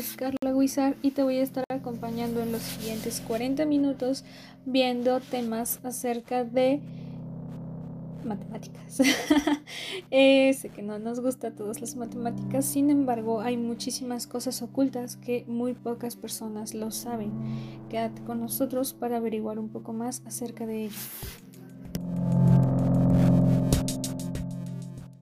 es Carla Guizar y te voy a estar acompañando en los siguientes 40 minutos viendo temas acerca de matemáticas. Eh, sé que no nos gusta a todos las matemáticas, sin embargo hay muchísimas cosas ocultas que muy pocas personas lo saben. Quédate con nosotros para averiguar un poco más acerca de ello.